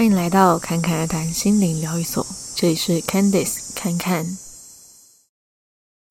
欢迎来到侃侃而谈心灵疗愈所，这里是 Candice 侃侃。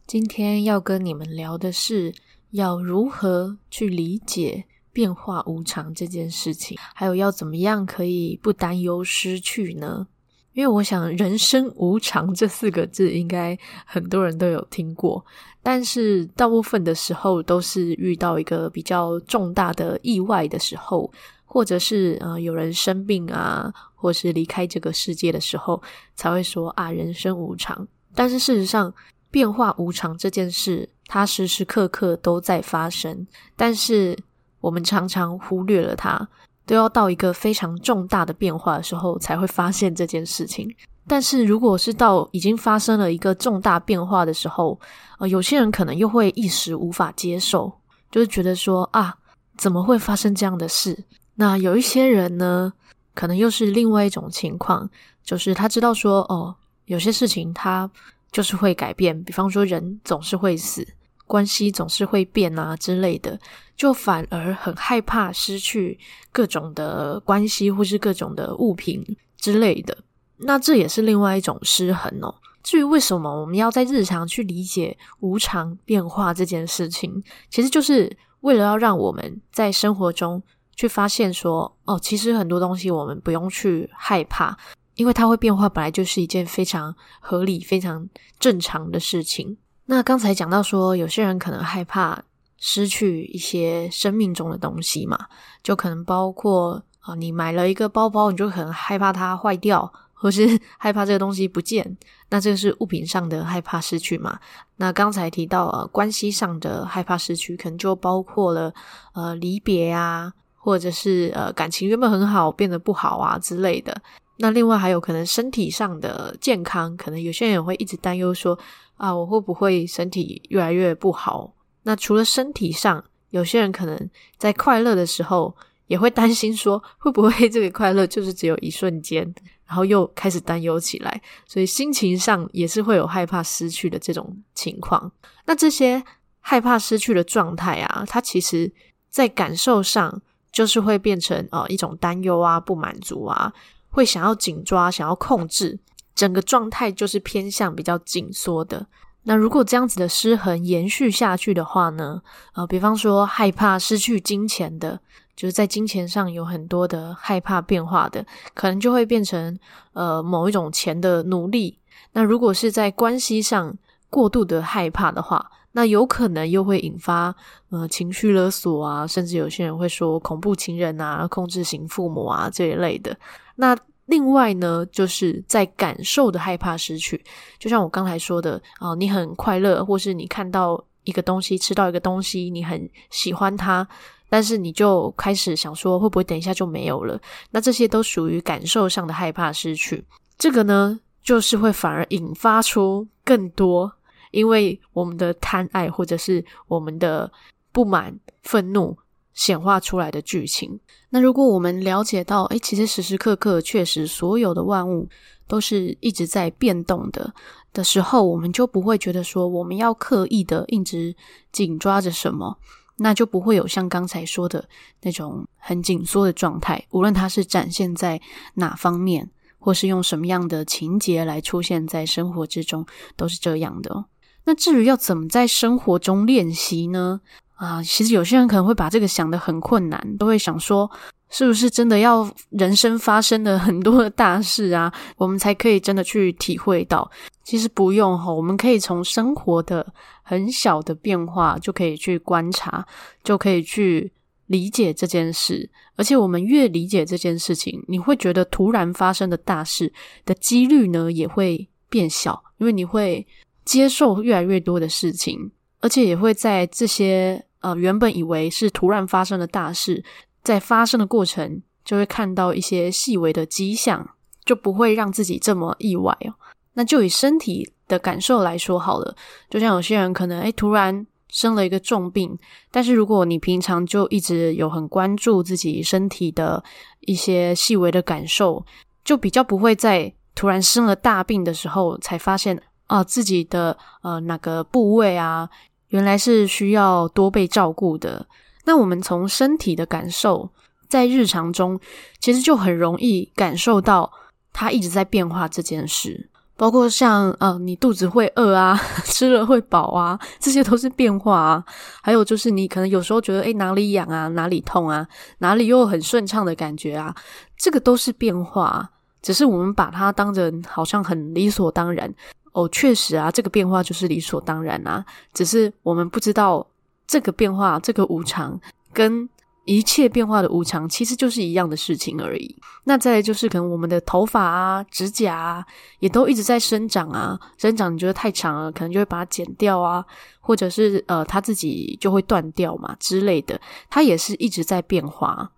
今天要跟你们聊的是要如何去理解变化无常这件事情，还有要怎么样可以不担忧失去呢？因为我想“人生无常”这四个字应该很多人都有听过，但是大部分的时候都是遇到一个比较重大的意外的时候。或者是呃有人生病啊，或是离开这个世界的时候，才会说啊人生无常。但是事实上，变化无常这件事，它时时刻刻都在发生，但是我们常常忽略了它，都要到一个非常重大的变化的时候才会发现这件事情。但是如果是到已经发生了一个重大变化的时候，呃有些人可能又会一时无法接受，就是觉得说啊怎么会发生这样的事？那有一些人呢，可能又是另外一种情况，就是他知道说，哦，有些事情他就是会改变，比方说人总是会死，关系总是会变啊之类的，就反而很害怕失去各种的关系或是各种的物品之类的。那这也是另外一种失衡哦。至于为什么我们要在日常去理解无常变化这件事情，其实就是为了要让我们在生活中。去发现说，哦，其实很多东西我们不用去害怕，因为它会变化，本来就是一件非常合理、非常正常的事情。那刚才讲到说，有些人可能害怕失去一些生命中的东西嘛，就可能包括啊，你买了一个包包，你就可能害怕它坏掉，或是 害怕这个东西不见，那这个是物品上的害怕失去嘛。那刚才提到呃，关系上的害怕失去，可能就包括了呃离别啊。或者是呃感情原本很好变得不好啊之类的，那另外还有可能身体上的健康，可能有些人也会一直担忧说啊，我会不会身体越来越不好？那除了身体上，有些人可能在快乐的时候也会担心说，会不会这个快乐就是只有一瞬间，然后又开始担忧起来，所以心情上也是会有害怕失去的这种情况。那这些害怕失去的状态啊，它其实在感受上。就是会变成呃一种担忧啊、不满足啊，会想要紧抓、想要控制，整个状态就是偏向比较紧缩的。那如果这样子的失衡延续下去的话呢，呃，比方说害怕失去金钱的，就是在金钱上有很多的害怕变化的，可能就会变成呃某一种钱的奴隶。那如果是在关系上过度的害怕的话，那有可能又会引发呃情绪勒索啊，甚至有些人会说恐怖情人啊、控制型父母啊这一类的。那另外呢，就是在感受的害怕失去，就像我刚才说的啊、你很快乐，或是你看到一个东西、吃到一个东西，你很喜欢它，但是你就开始想说会不会等一下就没有了？那这些都属于感受上的害怕失去。这个呢，就是会反而引发出更多。因为我们的贪爱，或者是我们的不满、愤怒显化出来的剧情。那如果我们了解到，诶，其实时时刻刻确实所有的万物都是一直在变动的的时候，我们就不会觉得说我们要刻意的一直紧抓着什么，那就不会有像刚才说的那种很紧缩的状态。无论它是展现在哪方面，或是用什么样的情节来出现在生活之中，都是这样的。那至于要怎么在生活中练习呢？啊，其实有些人可能会把这个想得很困难，都会想说，是不是真的要人生发生了很多的大事啊，我们才可以真的去体会到？其实不用哈，我们可以从生活的很小的变化就可以去观察，就可以去理解这件事。而且我们越理解这件事情，你会觉得突然发生的大事的几率呢也会变小，因为你会。接受越来越多的事情，而且也会在这些呃原本以为是突然发生的大事，在发生的过程就会看到一些细微的迹象，就不会让自己这么意外哦。那就以身体的感受来说好了，就像有些人可能诶突然生了一个重病，但是如果你平常就一直有很关注自己身体的一些细微的感受，就比较不会在突然生了大病的时候才发现。啊，自己的呃哪个部位啊，原来是需要多被照顾的。那我们从身体的感受在日常中，其实就很容易感受到它一直在变化这件事。包括像呃，你肚子会饿啊，吃了会饱啊，这些都是变化啊。还有就是你可能有时候觉得，诶，哪里痒啊，哪里痛啊，哪里又很顺畅的感觉啊，这个都是变化。只是我们把它当成好像很理所当然。哦，确实啊，这个变化就是理所当然啊。只是我们不知道这个变化，这个无常跟。一切变化的无常，其实就是一样的事情而已。那再来就是，可能我们的头发啊、指甲啊，也都一直在生长啊。生长你觉得太长了，可能就会把它剪掉啊，或者是呃，它自己就会断掉嘛之类的。它也是一直在变化。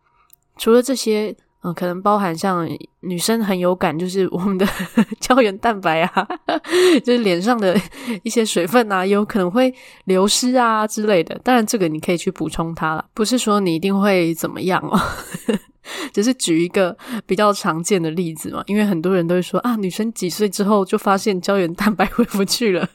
除了这些。嗯，可能包含像女生很有感，就是我们的 胶原蛋白啊，就是脸上的一些水分啊，有可能会流失啊之类的。当然，这个你可以去补充它了，不是说你一定会怎么样哦，只是举一个比较常见的例子嘛。因为很多人都会说啊，女生几岁之后就发现胶原蛋白回不去了。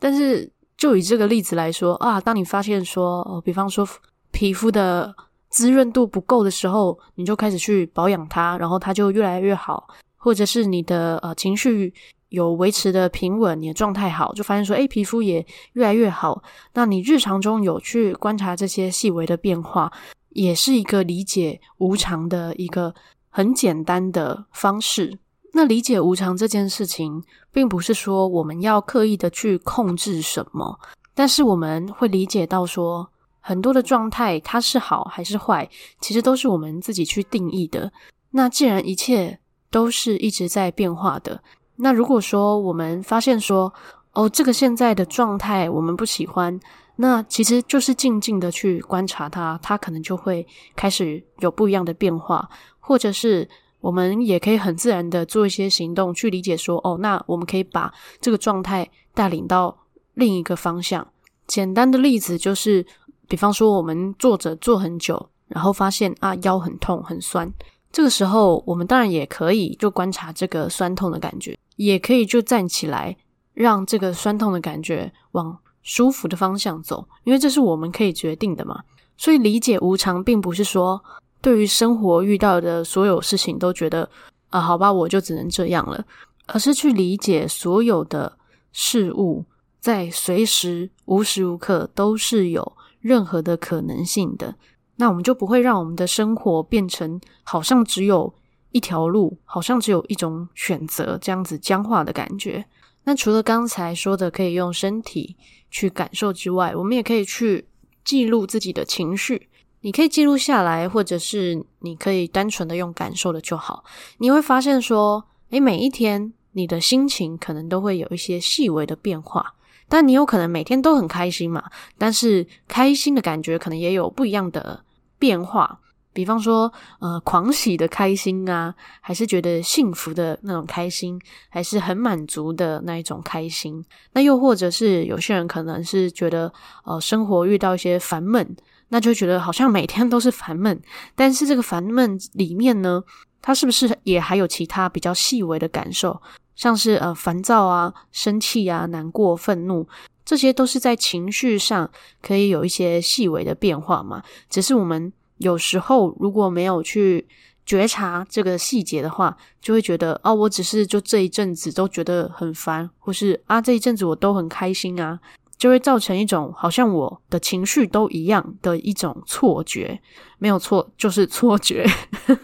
但是，就以这个例子来说啊，当你发现说，哦，比方说皮肤的。滋润度不够的时候，你就开始去保养它，然后它就越来越好。或者是你的呃情绪有维持的平稳，你的状态好，就发现说，诶，皮肤也越来越好。那你日常中有去观察这些细微的变化，也是一个理解无常的一个很简单的方式。那理解无常这件事情，并不是说我们要刻意的去控制什么，但是我们会理解到说。很多的状态，它是好还是坏，其实都是我们自己去定义的。那既然一切都是一直在变化的，那如果说我们发现说，哦，这个现在的状态我们不喜欢，那其实就是静静的去观察它，它可能就会开始有不一样的变化，或者是我们也可以很自然的做一些行动去理解说，哦，那我们可以把这个状态带领到另一个方向。简单的例子就是。比方说，我们坐着坐很久，然后发现啊腰很痛很酸，这个时候我们当然也可以就观察这个酸痛的感觉，也可以就站起来，让这个酸痛的感觉往舒服的方向走，因为这是我们可以决定的嘛。所以理解无常，并不是说对于生活遇到的所有事情都觉得啊好吧，我就只能这样了，而是去理解所有的事物在随时无时无刻都是有。任何的可能性的，那我们就不会让我们的生活变成好像只有一条路，好像只有一种选择这样子僵化的感觉。那除了刚才说的可以用身体去感受之外，我们也可以去记录自己的情绪。你可以记录下来，或者是你可以单纯的用感受的就好。你会发现说，诶，每一天你的心情可能都会有一些细微的变化。但你有可能每天都很开心嘛，但是开心的感觉可能也有不一样的变化。比方说，呃，狂喜的开心啊，还是觉得幸福的那种开心，还是很满足的那一种开心。那又或者是有些人可能是觉得，呃，生活遇到一些烦闷，那就觉得好像每天都是烦闷。但是这个烦闷里面呢，它是不是也还有其他比较细微的感受？像是呃烦躁啊、生气啊、难过、愤怒，这些都是在情绪上可以有一些细微的变化嘛。只是我们有时候如果没有去觉察这个细节的话，就会觉得哦，我只是就这一阵子都觉得很烦，或是啊这一阵子我都很开心啊，就会造成一种好像我的情绪都一样的一种错觉。没有错，就是错觉。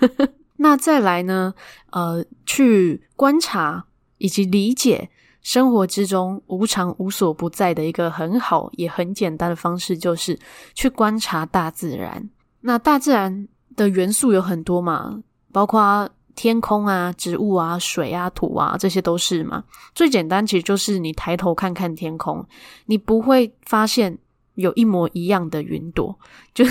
那再来呢？呃，去观察。以及理解生活之中无常无所不在的一个很好也很简单的方式，就是去观察大自然。那大自然的元素有很多嘛，包括天空啊、植物啊、水啊、土啊，这些都是嘛。最简单其实就是你抬头看看天空，你不会发现有一模一样的云朵，就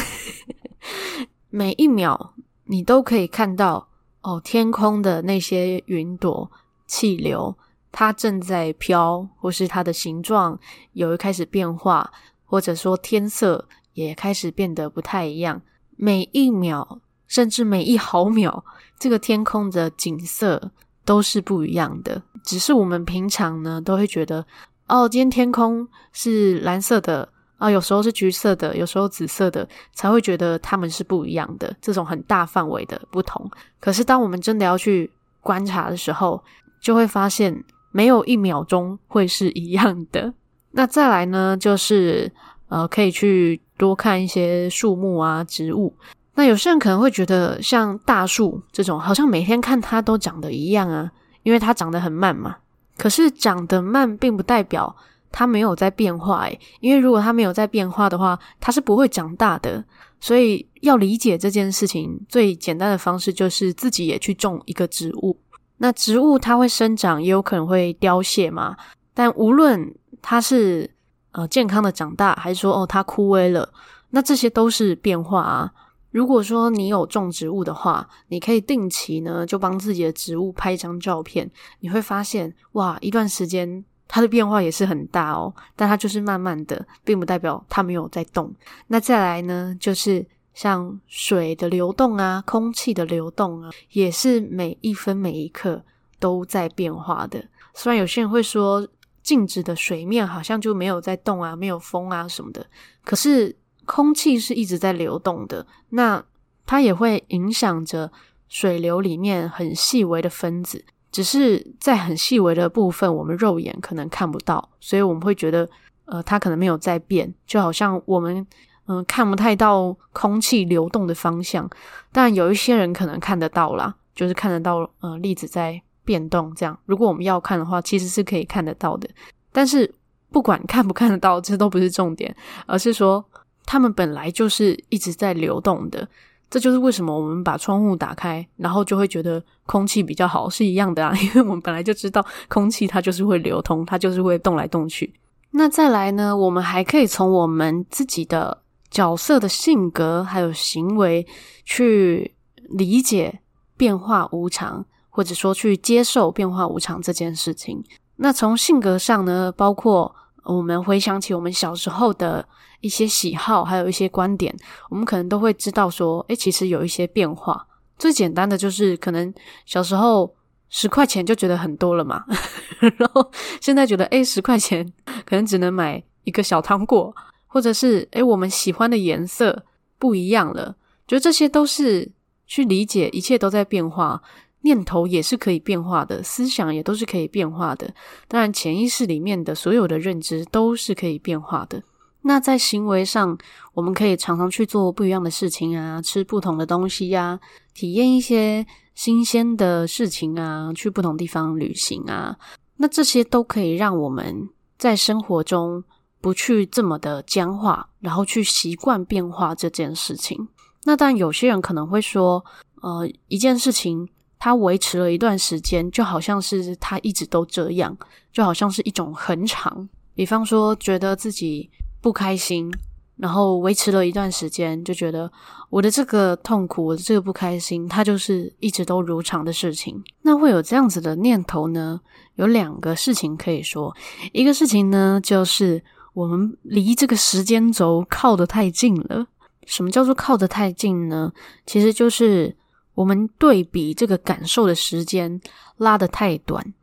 每一秒你都可以看到哦，天空的那些云朵。气流，它正在飘，或是它的形状有一开始变化，或者说天色也开始变得不太一样。每一秒，甚至每一毫秒，这个天空的景色都是不一样的。只是我们平常呢，都会觉得，哦，今天天空是蓝色的，啊，有时候是橘色的，有时候紫色的，才会觉得它们是不一样的。这种很大范围的不同，可是当我们真的要去观察的时候，就会发现没有一秒钟会是一样的。那再来呢，就是呃，可以去多看一些树木啊、植物。那有些人可能会觉得，像大树这种，好像每天看它都长得一样啊，因为它长得很慢嘛。可是长得慢，并不代表。它没有在变化诶，因为如果它没有在变化的话，它是不会长大的。所以要理解这件事情，最简单的方式就是自己也去种一个植物。那植物它会生长，也有可能会凋谢嘛。但无论它是呃健康的长大，还是说哦它枯萎了，那这些都是变化啊。如果说你有种植物的话，你可以定期呢就帮自己的植物拍一张照片，你会发现哇，一段时间。它的变化也是很大哦，但它就是慢慢的，并不代表它没有在动。那再来呢，就是像水的流动啊，空气的流动啊，也是每一分每一刻都在变化的。虽然有些人会说，静止的水面好像就没有在动啊，没有风啊什么的，可是空气是一直在流动的，那它也会影响着水流里面很细微的分子。只是在很细微的部分，我们肉眼可能看不到，所以我们会觉得，呃，它可能没有在变，就好像我们嗯、看不太到空气流动的方向。但有一些人可能看得到啦，就是看得到呃粒子在变动这样。如果我们要看的话，其实是可以看得到的。但是不管看不看得到，这都不是重点，而是说它们本来就是一直在流动的。这就是为什么我们把窗户打开，然后就会觉得空气比较好，是一样的啊。因为我们本来就知道空气它就是会流通，它就是会动来动去。那再来呢，我们还可以从我们自己的角色的性格还有行为去理解变化无常，或者说去接受变化无常这件事情。那从性格上呢，包括我们回想起我们小时候的。一些喜好，还有一些观点，我们可能都会知道说，诶，其实有一些变化。最简单的就是，可能小时候十块钱就觉得很多了嘛，然后现在觉得，诶，十块钱可能只能买一个小糖果，或者是，诶，我们喜欢的颜色不一样了。觉得这些都是去理解，一切都在变化，念头也是可以变化的，思想也都是可以变化的。当然，潜意识里面的所有的认知都是可以变化的。那在行为上，我们可以常常去做不一样的事情啊，吃不同的东西呀，体验一些新鲜的事情啊，去不同地方旅行啊。那这些都可以让我们在生活中不去这么的僵化，然后去习惯变化这件事情。那但有些人可能会说，呃，一件事情它维持了一段时间，就好像是它一直都这样，就好像是一种恒常。比方说，觉得自己不开心，然后维持了一段时间，就觉得我的这个痛苦，我的这个不开心，它就是一直都如常的事情。那会有这样子的念头呢？有两个事情可以说，一个事情呢，就是我们离这个时间轴靠得太近了。什么叫做靠得太近呢？其实就是我们对比这个感受的时间拉得太短。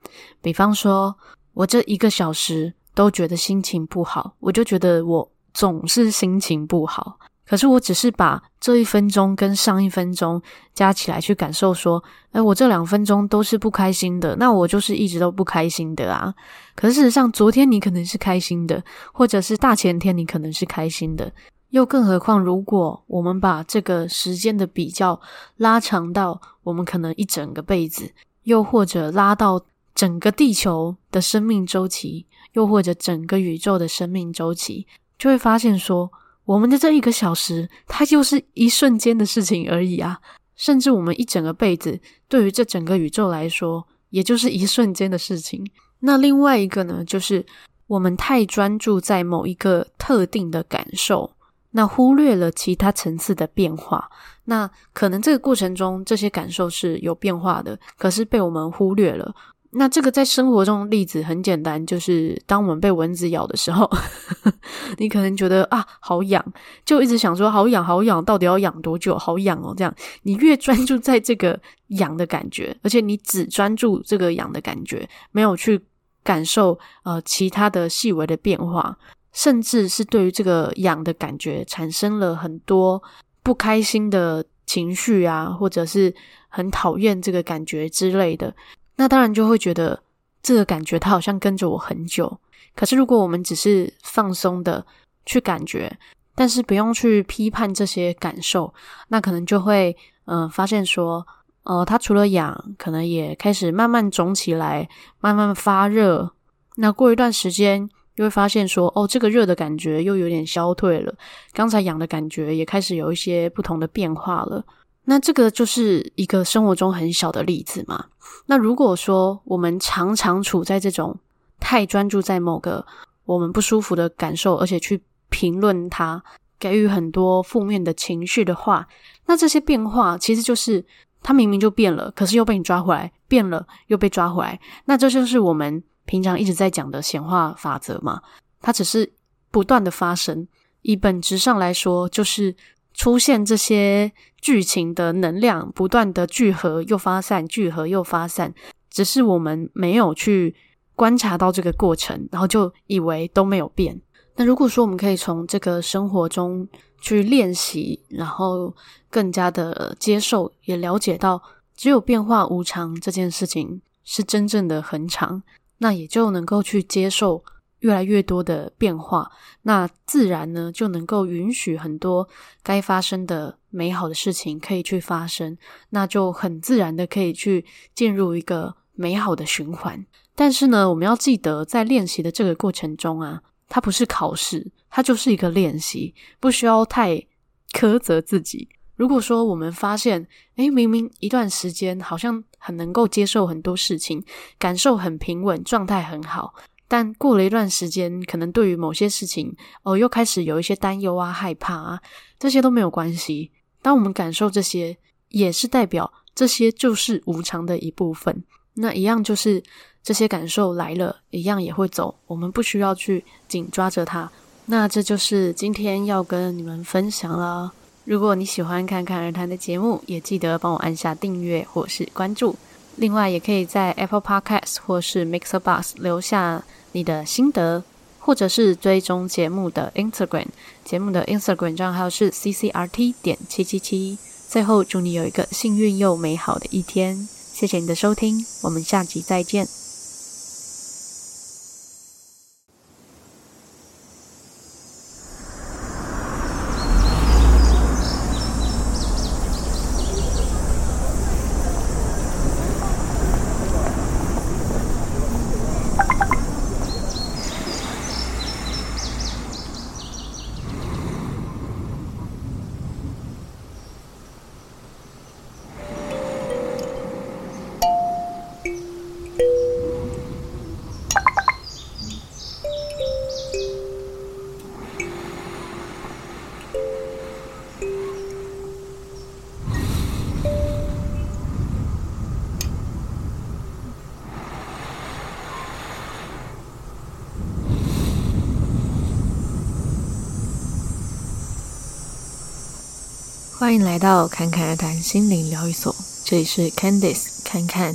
比方说，我这一个小时。都觉得心情不好，我就觉得我总是心情不好。可是我只是把这一分钟跟上一分钟加起来去感受，说，哎，我这两分钟都是不开心的，那我就是一直都不开心的啊。可是事实上，昨天你可能是开心的，或者是大前天你可能是开心的。又更何况，如果我们把这个时间的比较拉长到我们可能一整个辈子，又或者拉到整个地球的生命周期。又或者整个宇宙的生命周期，就会发现说，我们的这一个小时，它就是一瞬间的事情而已啊！甚至我们一整个辈子，对于这整个宇宙来说，也就是一瞬间的事情。那另外一个呢，就是我们太专注在某一个特定的感受，那忽略了其他层次的变化。那可能这个过程中，这些感受是有变化的，可是被我们忽略了。那这个在生活中例子很简单，就是当我们被蚊子咬的时候，你可能觉得啊好痒，就一直想说好痒好痒，到底要痒多久？好痒哦，这样你越专注在这个痒的感觉，而且你只专注这个痒的感觉，没有去感受呃其他的细微的变化，甚至是对于这个痒的感觉产生了很多不开心的情绪啊，或者是很讨厌这个感觉之类的，那当然就会觉得这个感觉它好像跟着我很久。可是如果我们只是放松的去感觉，但是不用去批判这些感受，那可能就会嗯、发现说，呃，它除了痒，可能也开始慢慢肿起来，慢慢发热。那过一段时间，又会发现说，哦，这个热的感觉又有点消退了，刚才痒的感觉也开始有一些不同的变化了。那这个就是一个生活中很小的例子嘛。那如果说我们常常处在这种太专注在某个我们不舒服的感受，而且去评论它，给予很多负面的情绪的话，那这些变化其实就是它明明就变了，可是又被你抓回来，变了又被抓回来。那这就是我们。平常一直在讲的显化法则嘛，它只是不断的发生。以本质上来说，就是出现这些剧情的能量不断的聚合又发散，聚合又发散。只是我们没有去观察到这个过程，然后就以为都没有变。那如果说我们可以从这个生活中去练习，然后更加的接受，也了解到只有变化无常这件事情是真正的恒常。那也就能够去接受越来越多的变化，那自然呢就能够允许很多该发生的美好的事情可以去发生，那就很自然的可以去进入一个美好的循环。但是呢，我们要记得在练习的这个过程中啊，它不是考试，它就是一个练习，不需要太苛责自己。如果说我们发现，诶，明明一段时间好像很能够接受很多事情，感受很平稳，状态很好，但过了一段时间，可能对于某些事情，哦，又开始有一些担忧啊、害怕啊，这些都没有关系。当我们感受这些，也是代表这些就是无常的一部分。那一样就是这些感受来了，一样也会走，我们不需要去紧抓着它。那这就是今天要跟你们分享了。如果你喜欢侃侃而谈的节目，也记得帮我按下订阅或是关注。另外，也可以在 Apple Podcast 或是 Mixer Box 留下你的心得，或者是追踪节目的 Instagram。节目的 Instagram 账号是 CCRT 点七七七。最后，祝你有一个幸运又美好的一天。谢谢你的收听，我们下集再见。欢迎来到侃侃而谈心灵疗愈所，这里是 Candice 侃侃。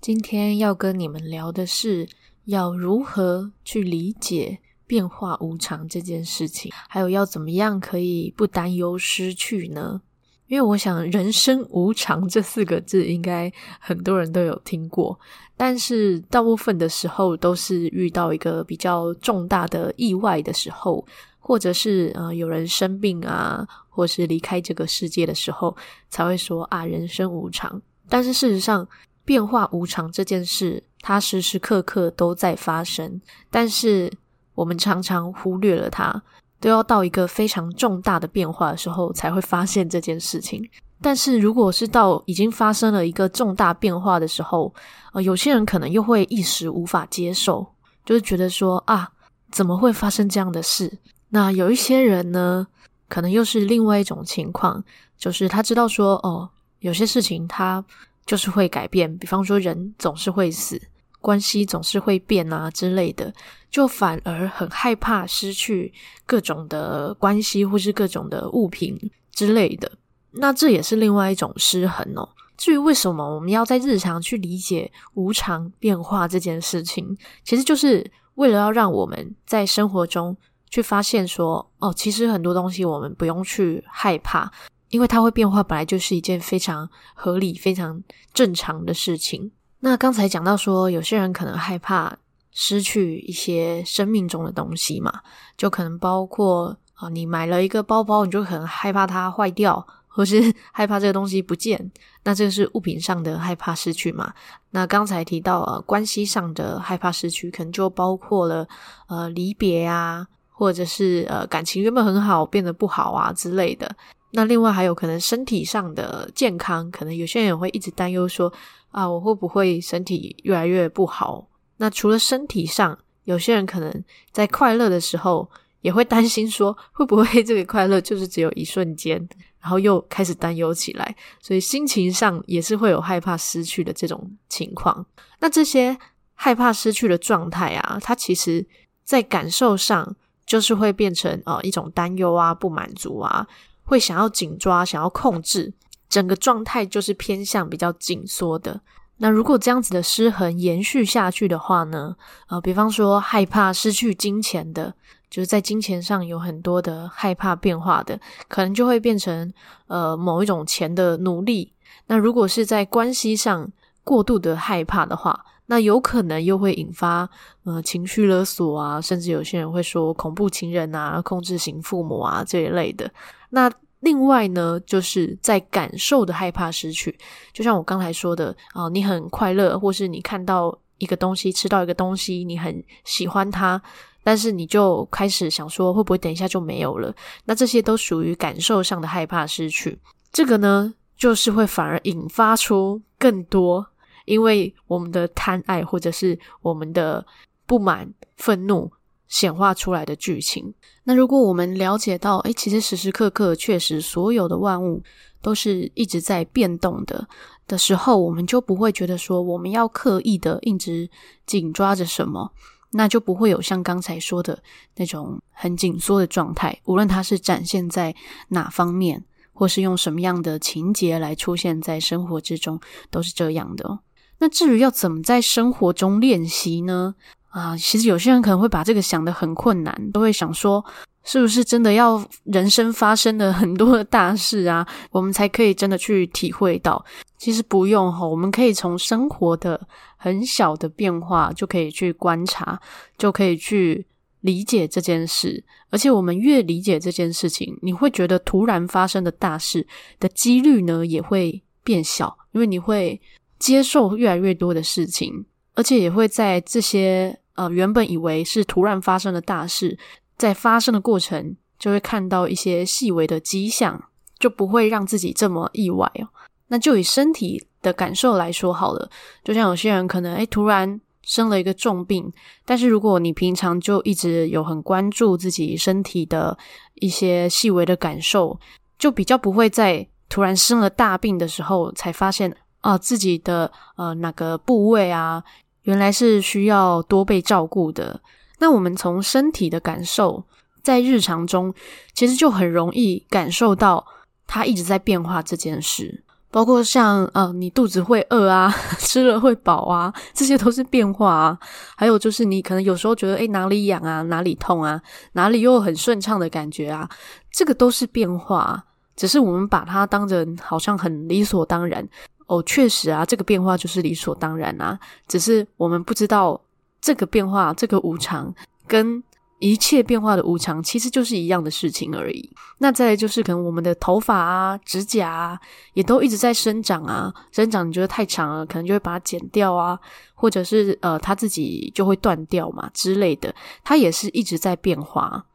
今天要跟你们聊的是要如何去理解变化无常这件事情，还有要怎么样可以不担忧失去呢？因为我想“人生无常”这四个字应该很多人都有听过，但是大部分的时候都是遇到一个比较重大的意外的时候。或者是呃有人生病啊，或是离开这个世界的时候，才会说啊人生无常。但是事实上，变化无常这件事，它时时刻刻都在发生。但是我们常常忽略了它，都要到一个非常重大的变化的时候，才会发现这件事情。但是如果是到已经发生了一个重大变化的时候，呃有些人可能又会一时无法接受，就是觉得说啊怎么会发生这样的事？那有一些人呢，可能又是另外一种情况，就是他知道说，哦，有些事情他就是会改变，比方说人总是会死，关系总是会变啊之类的，就反而很害怕失去各种的关系或是各种的物品之类的。那这也是另外一种失衡哦。至于为什么我们要在日常去理解无常变化这件事情，其实就是为了要让我们在生活中去发现说，哦，其实很多东西我们不用去害怕，因为它会变化，本来就是一件非常合理、非常正常的事情。那刚才讲到说，有些人可能害怕失去一些生命中的东西嘛，就可能包括啊，你买了一个包包，你就可能害怕它坏掉。或是 害怕这个东西不见，那这个是物品上的害怕失去嘛？那刚才提到呃关系上的害怕失去，可能就包括了呃离别啊，或者是呃感情原本很好变得不好啊之类的。那另外还有可能身体上的健康，可能有些人也会一直担忧说啊，我会不会身体越来越不好？那除了身体上，有些人可能在快乐的时候也会担心说，会不会这个快乐就是只有一瞬间？然后又开始担忧起来，所以心情上也是会有害怕失去的这种情况。那这些害怕失去的状态啊，它其实在感受上就是会变成呃一种担忧啊、不满足啊，会想要紧抓、想要控制，整个状态就是偏向比较紧缩的。那如果这样子的失衡延续下去的话呢，呃，比方说害怕失去金钱的。就是在金钱上有很多的害怕变化的，可能就会变成呃某一种钱的奴隶。那如果是在关系上过度的害怕的话，那有可能又会引发呃情绪勒索啊，甚至有些人会说恐怖情人啊、控制型父母啊这一类的。那另外呢，就是在感受的害怕失去，就像我刚才说的啊、你很快乐，或是你看到一个东西，吃到一个东西，你很喜欢它。但是你就开始想说，会不会等一下就没有了？那这些都属于感受上的害怕失去。这个呢，就是会反而引发出更多，因为我们的贪爱或者是我们的不满、愤怒显化出来的剧情。那如果我们了解到，诶，其实时时刻刻确实所有的万物都是一直在变动的的时候，我们就不会觉得说我们要刻意的一直紧抓着什么。那就不会有像刚才说的那种很紧缩的状态，无论它是展现在哪方面，或是用什么样的情节来出现在生活之中，都是这样的。那至于要怎么在生活中练习呢？啊，其实有些人可能会把这个想得很困难，都会想说，是不是真的要人生发生了很多的大事啊，我们才可以真的去体会到？其实不用哈，我们可以从生活的很小的变化就可以去观察，就可以去理解这件事。而且我们越理解这件事情，你会觉得突然发生的大事的几率呢也会变小，因为你会接受越来越多的事情，而且也会在这些呃原本以为是突然发生的大事，在发生的过程就会看到一些细微的迹象，就不会让自己这么意外哦。那就以身体的感受来说好了，就像有些人可能诶突然生了一个重病，但是如果你平常就一直有很关注自己身体的一些细微的感受，就比较不会在突然生了大病的时候才发现啊自己的呃哪个部位啊原来是需要多被照顾的。那我们从身体的感受，在日常中其实就很容易感受到它一直在变化这件事。包括像呃，你肚子会饿啊，吃了会饱啊，这些都是变化啊。还有就是你可能有时候觉得诶哪里痒啊，哪里痛啊，哪里又很顺畅的感觉啊，这个都是变化。只是我们把它当成好像很理所当然哦，确实啊，这个变化就是理所当然啊。只是我们不知道这个变化，这个无常跟。一切变化的无常，其实就是一样的事情而已。那再来就是，可能我们的头发啊、指甲啊，也都一直在生长啊。生长你觉得太长了，可能就会把它剪掉啊，或者是呃，它自己就会断掉嘛之类的。它也是一直在变化。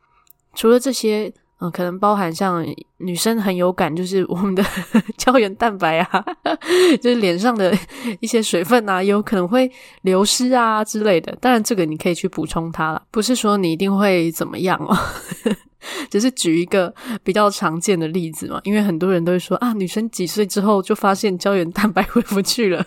除了这些。嗯，可能包含像女生很有感，就是我们的 胶原蛋白啊，就是脸上的一些水分啊，有可能会流失啊之类的。当然，这个你可以去补充它了，不是说你一定会怎么样哦，只是举一个比较常见的例子嘛。因为很多人都会说啊，女生几岁之后就发现胶原蛋白回不去了。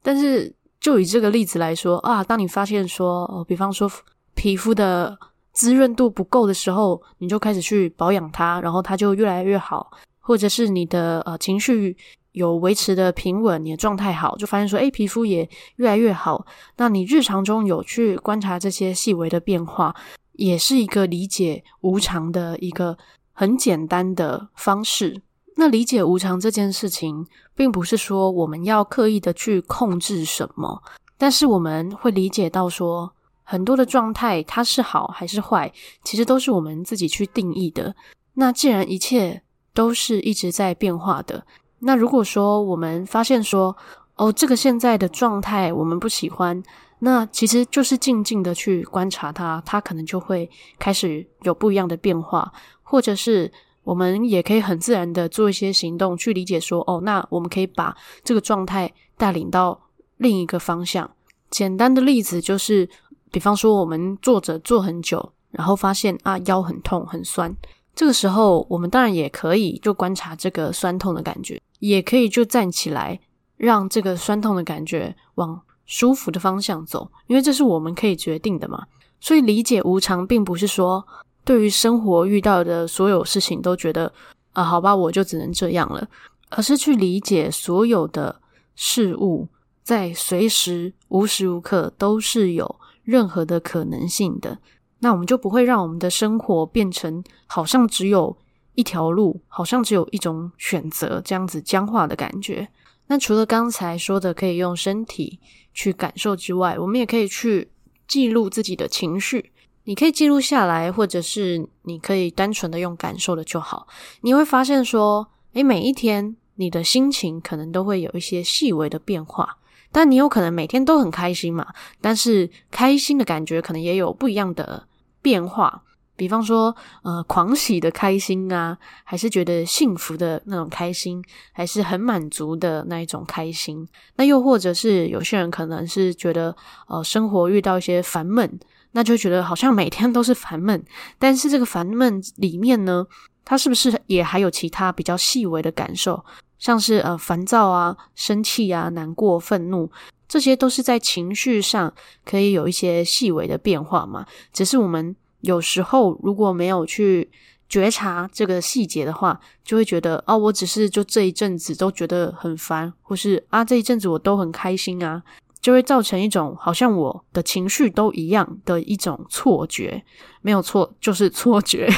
但是，就以这个例子来说啊，当你发现说，哦，比方说皮肤的。滋润度不够的时候，你就开始去保养它，然后它就越来越好。或者是你的呃情绪有维持的平稳，你的状态好，就发现说，诶，皮肤也越来越好。那你日常中有去观察这些细微的变化，也是一个理解无常的一个很简单的方式。那理解无常这件事情，并不是说我们要刻意的去控制什么，但是我们会理解到说，很多的状态它是好还是坏，其实都是我们自己去定义的。那既然一切都是一直在变化的，那如果说我们发现说，哦，这个现在的状态我们不喜欢，那其实就是静静的去观察它，它可能就会开始有不一样的变化，或者是我们也可以很自然的做一些行动去理解说，哦，那我们可以把这个状态带领到另一个方向。简单的例子就是，比方说我们坐着坐很久，然后发现啊腰很痛很酸。这个时候，我们当然也可以就观察这个酸痛的感觉，也可以就站起来，让这个酸痛的感觉往舒服的方向走，因为这是我们可以决定的嘛。所以理解无常，并不是说对于生活遇到的所有事情都觉得啊，好吧，我就只能这样了，而是去理解所有的事物在随时无时无刻都是有任何的可能性的。那我们就不会让我们的生活变成好像只有一条路，好像只有一种选择这样子僵化的感觉。那除了刚才说的可以用身体去感受之外，我们也可以去记录自己的情绪。你可以记录下来，或者是你可以单纯的用感受的就好。你会发现说，诶，每一天你的心情可能都会有一些细微的变化。但你有可能每天都很开心嘛，但是开心的感觉可能也有不一样的变化，比方说，呃，狂喜的开心啊，还是觉得幸福的那种开心，还是很满足的那一种开心。那又或者是有些人可能是觉得，呃，生活遇到一些烦闷，那就觉得好像每天都是烦闷。但是这个烦闷里面呢，它是不是也还有其他比较细微的感受，像是呃烦躁啊、生气啊、难过、愤怒。这些都是在情绪上可以有一些细微的变化嘛，只是我们有时候如果没有去觉察这个细节的话，就会觉得哦，我只是就这一阵子都觉得很烦，或是啊这一阵子我都很开心啊，就会造成一种好像我的情绪都一样的一种错觉，没有错，就是错觉。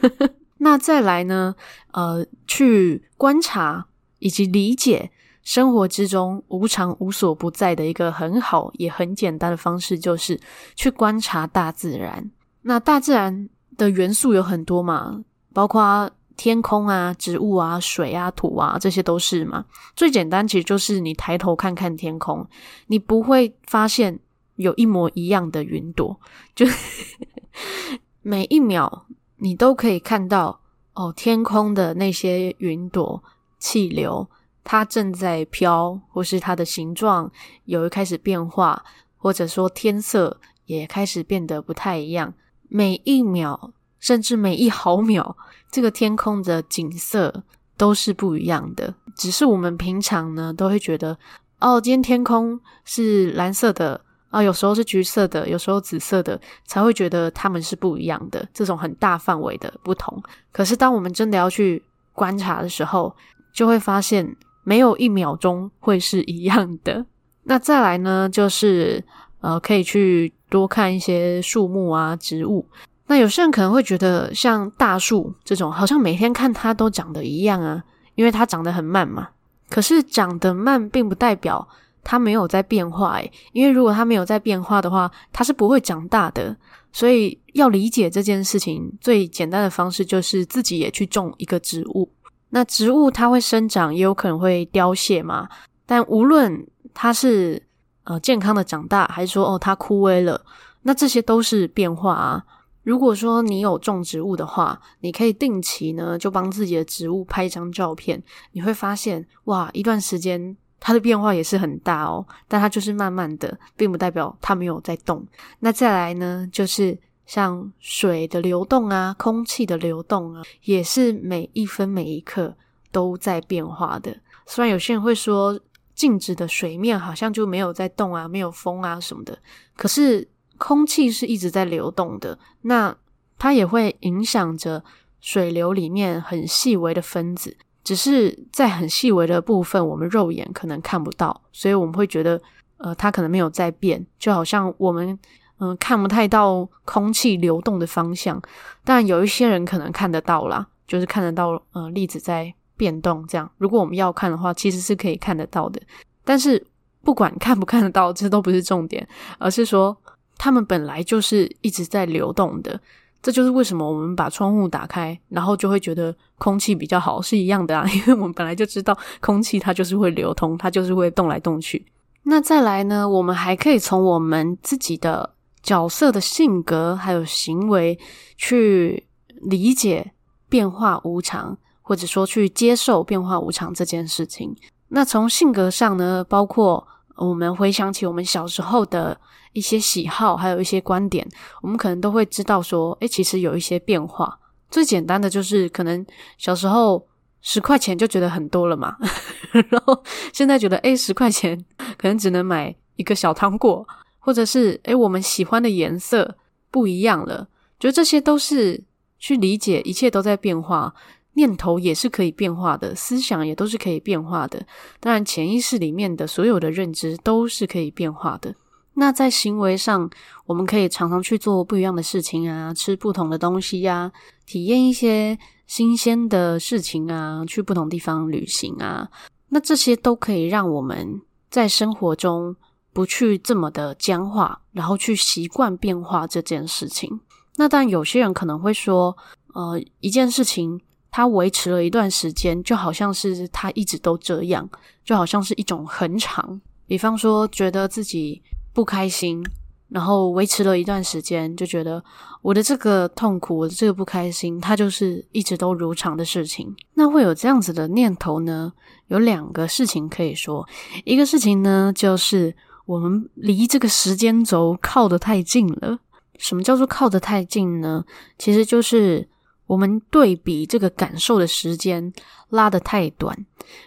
那再来呢，呃，去观察以及理解。生活之中无常无所不在的一个很好也很简单的方式，就是去观察大自然。那大自然的元素有很多嘛，包括天空啊、植物啊、水啊、土啊，这些都是嘛。最简单其实就是你抬头看看天空，你不会发现有一模一样的云朵，就 每一秒你都可以看到哦，天空的那些云朵、气流。它正在飘，或是它的形状有一开始变化，或者说天色也开始变得不太一样。每一秒，甚至每一毫秒，这个天空的景色都是不一样的。只是我们平常呢，都会觉得，哦，今天天空是蓝色的啊，有时候是橘色的，有时候紫色的，才会觉得它们是不一样的。这种很大范围的不同。可是当我们真的要去观察的时候，就会发现。没有一秒钟会是一样的。那再来呢，就是呃，可以去多看一些树木啊、植物。那有些人可能会觉得，像大树这种，好像每天看它都长得一样啊，因为它长得很慢嘛。可是长得慢，并不代表它没有在变化诶，因为如果它没有在变化的话，它是不会长大的。所以要理解这件事情，最简单的方式就是自己也去种一个植物。那植物它会生长，也有可能会凋谢嘛。但无论它是呃健康的长大，还是说哦它枯萎了，那这些都是变化啊。如果说你有种植物的话，你可以定期呢就帮自己的植物拍一张照片，你会发现哇，一段时间它的变化也是很大哦。但它就是慢慢的，并不代表它没有在动。那再来呢，就是。像水的流动啊，空气的流动啊，也是每一分每一刻都在变化的。虽然有些人会说，静止的水面好像就没有在动啊，没有风啊什么的，可是空气是一直在流动的，那它也会影响着水流里面很细微的分子。只是在很细微的部分，我们肉眼可能看不到，所以我们会觉得，呃，它可能没有在变，就好像我们嗯、看不太到空气流动的方向。但有一些人可能看得到啦，就是看得到呃粒子在变动这样。如果我们要看的话，其实是可以看得到的。但是不管看不看得到，这都不是重点，而是说它们本来就是一直在流动的。这就是为什么我们把窗户打开，然后就会觉得空气比较好，是一样的啊。因为我们本来就知道空气它就是会流通，它就是会动来动去。那再来呢，我们还可以从我们自己的角色的性格还有行为去理解变化无常，或者说去接受变化无常这件事情。那从性格上呢，包括我们回想起我们小时候的。一些喜好，还有一些观点，我们可能都会知道说，诶，其实有一些变化。最简单的就是，可能小时候十块钱就觉得很多了嘛，然后现在觉得，诶，十块钱可能只能买一个小糖果，或者是，诶，我们喜欢的颜色不一样了。觉得这些都是去理解，一切都在变化，念头也是可以变化的，思想也都是可以变化的。当然，潜意识里面的所有的认知都是可以变化的。那在行为上，我们可以常常去做不一样的事情啊，吃不同的东西呀，体验一些新鲜的事情啊，去不同地方旅行啊。那这些都可以让我们在生活中不去这么的僵化，然后去习惯变化这件事情。那但有些人可能会说，呃，一件事情它维持了一段时间，就好像是它一直都这样，就好像是一种恒常。比方说，觉得自己不开心，然后维持了一段时间，就觉得我的这个痛苦，我的这个不开心，它就是一直都如常的事情。那会有这样子的念头呢？有两个事情可以说，一个事情呢，就是我们离这个时间轴靠得太近了。什么叫做靠得太近呢？其实就是我们对比这个感受的时间拉得太短。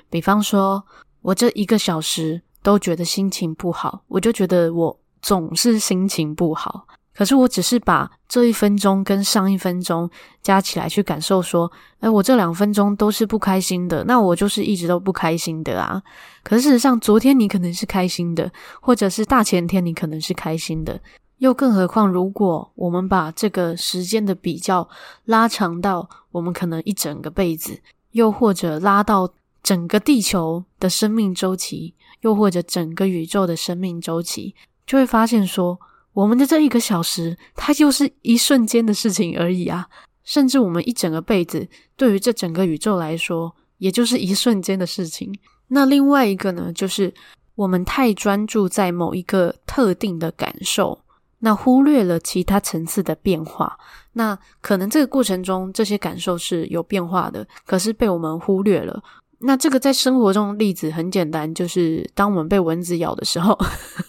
比方说，我这一个小时。都觉得心情不好，我就觉得我总是心情不好。可是我只是把这一分钟跟上一分钟加起来去感受，说，哎，我这两分钟都是不开心的，那我就是一直都不开心的啊。可是事实上，昨天你可能是开心的，或者是大前天你可能是开心的。又更何况，如果我们把这个时间的比较拉长到我们可能一整个辈子，又或者拉到整个地球的生命周期。又或者整个宇宙的生命周期，就会发现说，我们的这一个小时，它就是一瞬间的事情而已啊！甚至我们一整个辈子，对于这整个宇宙来说，也就是一瞬间的事情。那另外一个呢，就是我们太专注在某一个特定的感受，那忽略了其他层次的变化。那可能这个过程中，这些感受是有变化的，可是被我们忽略了。那这个在生活中例子很简单，就是当我们被蚊子咬的时候，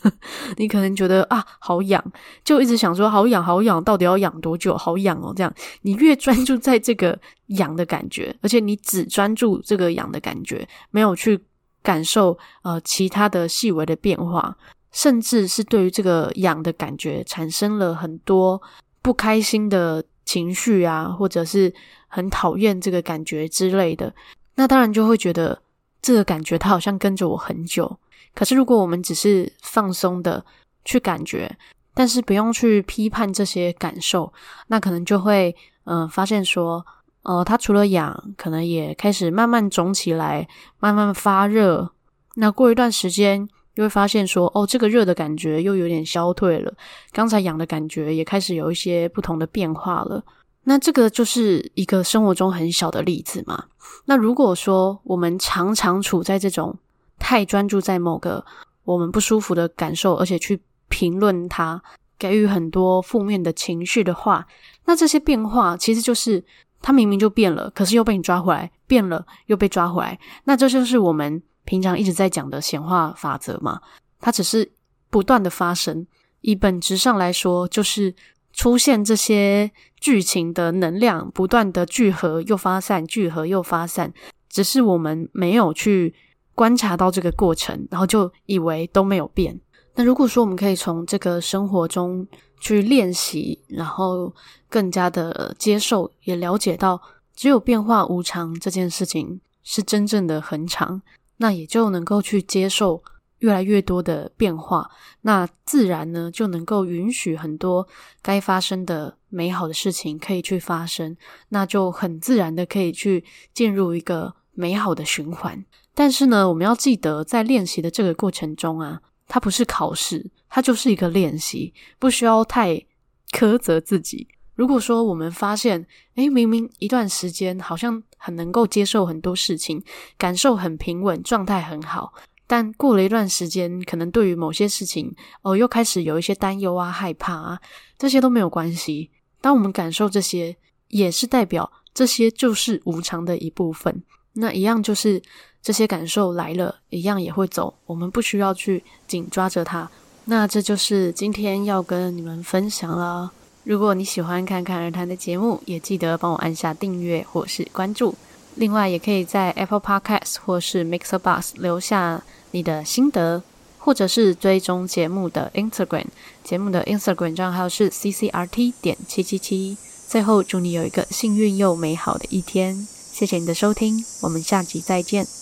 你可能觉得啊好痒，就一直想说好痒好痒，到底要痒多久？好痒哦，这样你越专注在这个痒的感觉，而且你只专注这个痒的感觉，没有去感受呃其他的细微的变化，甚至是对于这个痒的感觉产生了很多不开心的情绪啊，或者是很讨厌这个感觉之类的。那当然就会觉得这个感觉它好像跟着我很久。可是如果我们只是放松的去感觉，但是不用去批判这些感受，那可能就会嗯、发现说，呃，它除了痒，可能也开始慢慢肿起来，慢慢发热。那过一段时间，又会发现说，哦，这个热的感觉又有点消退了，刚才痒的感觉也开始有一些不同的变化了。那这个就是一个生活中很小的例子嘛。那如果说我们常常处在这种太专注在某个我们不舒服的感受，而且去评论它，给予很多负面的情绪的话，那这些变化其实就是它明明就变了，可是又被你抓回来，变了又被抓回来。那这就是我们平常一直在讲的显化法则嘛。它只是不断的发生，以本质上来说，就是。出现这些剧情的能量不断的聚合又发散，聚合又发散，只是我们没有去观察到这个过程，然后就以为都没有变。那如果说我们可以从这个生活中去练习，然后更加的接受，也了解到只有变化无常这件事情是真正的恒常，那也就能够去接受越来越多的变化，那自然呢就能够允许很多该发生的美好的事情可以去发生，那就很自然的可以去进入一个美好的循环。但是呢，我们要记得在练习的这个过程中啊，它不是考试，它就是一个练习，不需要太苛责自己。如果说我们发现，诶，明明一段时间好像很能够接受很多事情，感受很平稳，状态很好。但过了一段时间，可能对于某些事情，哦，又开始有一些担忧啊、害怕啊，这些都没有关系。当我们感受这些，也是代表这些就是无常的一部分。那一样就是这些感受来了，一样也会走，我们不需要去紧抓着它。那这就是今天要跟你们分享了。如果你喜欢侃侃而谈的节目，也记得帮我按下订阅或是关注。另外，也可以在 Apple Podcast 或是 Mixer Box 留下。你的心得，或者是追踪节目的 Instagram，节目的 Instagram 账号是 ccrt 点七七七。最后，祝你有一个幸运又美好的一天。谢谢你的收听，我们下集再见。